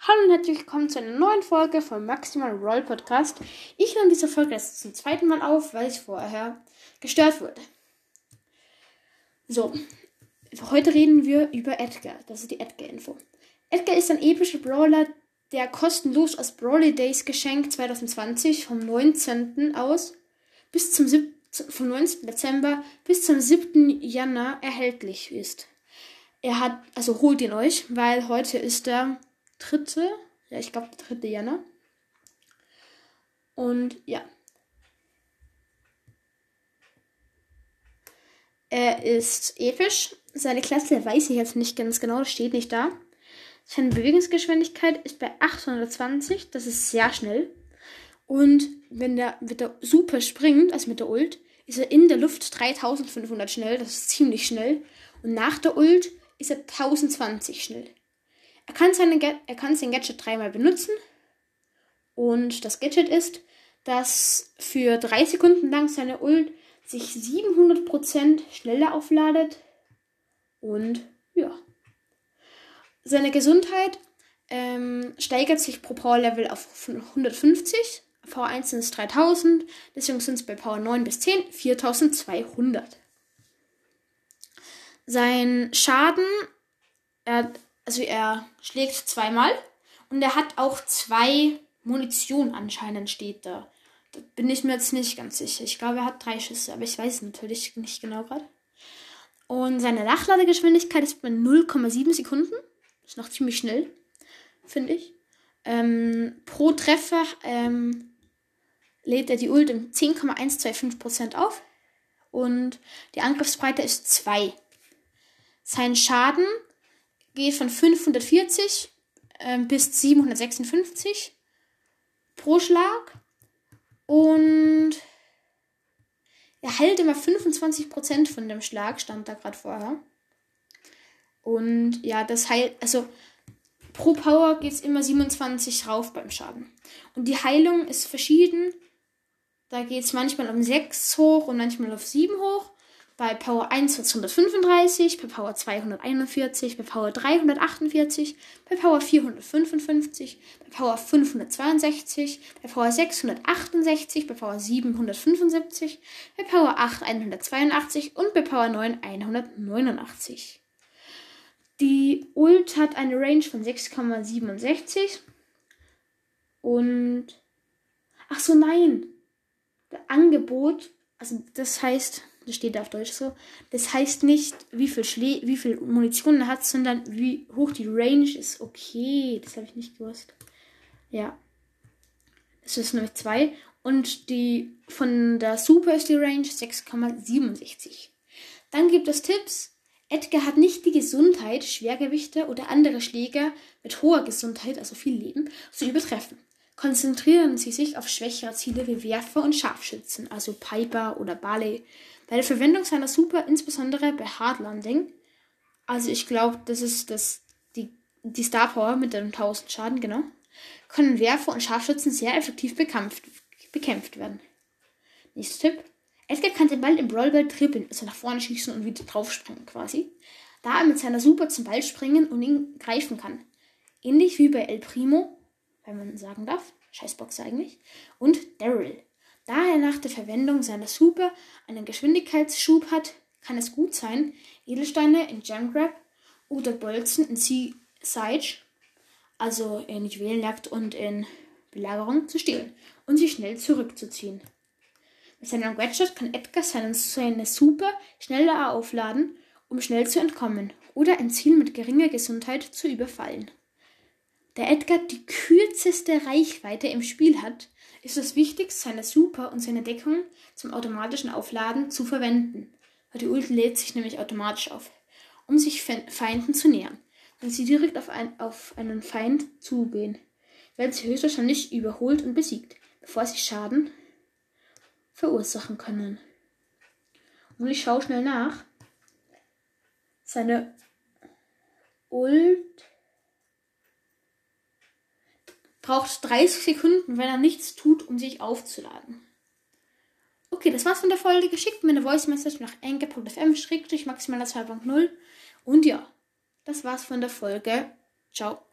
Hallo und herzlich willkommen zu einer neuen Folge vom Maximal Roll Podcast. Ich nehme diese Folge jetzt zum zweiten Mal auf, weil ich vorher gestört wurde. So, heute reden wir über Edgar. Das ist die Edgar-Info. Edgar ist ein epischer Brawler, der kostenlos aus Brawley Days Geschenk 2020 vom 19. aus bis zum 7, vom 19. Dezember bis zum 7. Januar erhältlich ist. Er hat, also holt ihn euch, weil heute ist der dritte, ja, ich glaube der dritte Januar. Und ja. Er ist episch. Seine Klasse weiß ich jetzt nicht ganz genau, steht nicht da. Seine Bewegungsgeschwindigkeit ist bei 820, das ist sehr schnell. Und wenn der mit der Super springt, also mit der Ult, ist er in der Luft 3500 schnell, das ist ziemlich schnell. Und nach der Ult ist er 1020 schnell. Er kann, seine, er kann sein Gadget dreimal benutzen. Und das Gadget ist, dass für drei Sekunden lang seine Ult sich 700% schneller aufladet. Und ja. Seine Gesundheit ähm, steigert sich pro Power Level auf 150. Power 1 sind es 3000. Deswegen sind es bei Power 9 bis 10 4200. Sein Schaden, er, also er schlägt zweimal und er hat auch zwei Munition anscheinend steht da. Da bin ich mir jetzt nicht ganz sicher. Ich glaube, er hat drei Schüsse, aber ich weiß natürlich nicht genau gerade. Und seine Nachladegeschwindigkeit ist bei 0,7 Sekunden. Ist noch ziemlich schnell, finde ich. Ähm, pro Treffer ähm, lädt er die Ult um 10,125% auf. Und die Angriffsbreite ist 2. Sein Schaden geht von 540 äh, bis 756 pro Schlag. Und er hält immer 25% von dem Schlag, stand da gerade vorher. Und ja, das heilt, also pro Power geht es immer 27 rauf beim Schaden. Und die Heilung ist verschieden. Da geht es manchmal um 6 hoch und manchmal auf 7 hoch. Bei Power 1 wird es 135, bei Power 241, bei Power 348, bei Power 455, bei Power 562, bei Power 668, bei Power 775, bei Power 8 182 und bei Power 9 189. Die Ult hat eine Range von 6,67 und ach so nein, das Angebot, also das heißt das steht da auf Deutsch so. Das heißt nicht, wie viel, Schle wie viel Munition er hat, sondern wie hoch die Range ist. Okay, das habe ich nicht gewusst. Ja. Das ist nämlich 2. Und die von der Super ist die Range 6,67. Dann gibt es Tipps. Edgar hat nicht die Gesundheit, Schwergewichte oder andere Schläger mit hoher Gesundheit, also viel Leben, zu übertreffen. Konzentrieren Sie sich auf schwächere Ziele wie Werfer und Scharfschützen, also Piper oder Barley. Bei der Verwendung seiner Super, insbesondere bei Hard Landing, also ich glaube, das ist das, die, die Star Power mit dem 1000 Schaden, genau, können Werfer und Scharfschützen sehr effektiv bekämpft, bekämpft werden. Nächster Tipp. Edgar kann den Ball im Brawlball trippeln, also nach vorne schießen und wieder draufspringen quasi, da er mit seiner Super zum Ball springen und ihn greifen kann. Ähnlich wie bei El Primo, wenn man sagen darf, Scheißbox eigentlich, und Daryl. Da er nach der Verwendung seiner Super einen Geschwindigkeitsschub hat, kann es gut sein, Edelsteine in Gemgrab oder Bolzen in Sea Siege, also in Juwelenjagd und in Belagerung, zu stehlen und sich schnell zurückzuziehen. Mit seinem Gadget kann Edgar seinen, seine Super schneller aufladen, um schnell zu entkommen oder ein Ziel mit geringer Gesundheit zu überfallen. Da Edgar die kürzeste Reichweite im Spiel hat, ist es wichtig, seine Super und seine Deckung zum automatischen Aufladen zu verwenden. Die Ult lädt sich nämlich automatisch auf, um sich Feinden zu nähern. Wenn sie direkt auf, ein, auf einen Feind zugehen, werden sie höchstwahrscheinlich überholt und besiegt, bevor sie Schaden verursachen können. Und ich schaue schnell nach. Seine Ult braucht 30 Sekunden, wenn er nichts tut, um sich aufzuladen. Okay, das war's von der Folge. Geschickt mir eine Voice Message nach enke.fm maximaler 2.0. Und ja, das war's von der Folge. Ciao.